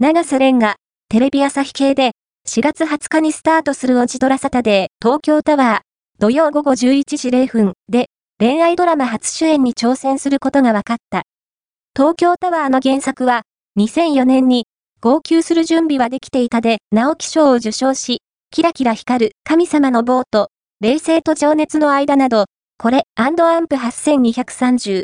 長瀬廉が、テレビ朝日系で、4月20日にスタートするオジドラサタデー、東京タワー、土曜午後11時0分で、恋愛ドラマ初主演に挑戦することが分かった。東京タワーの原作は、2004年に、号泣する準備はできていたで、直木賞を受賞し、キラキラ光る神様のボート、冷静と情熱の間など、これ、アンプ8230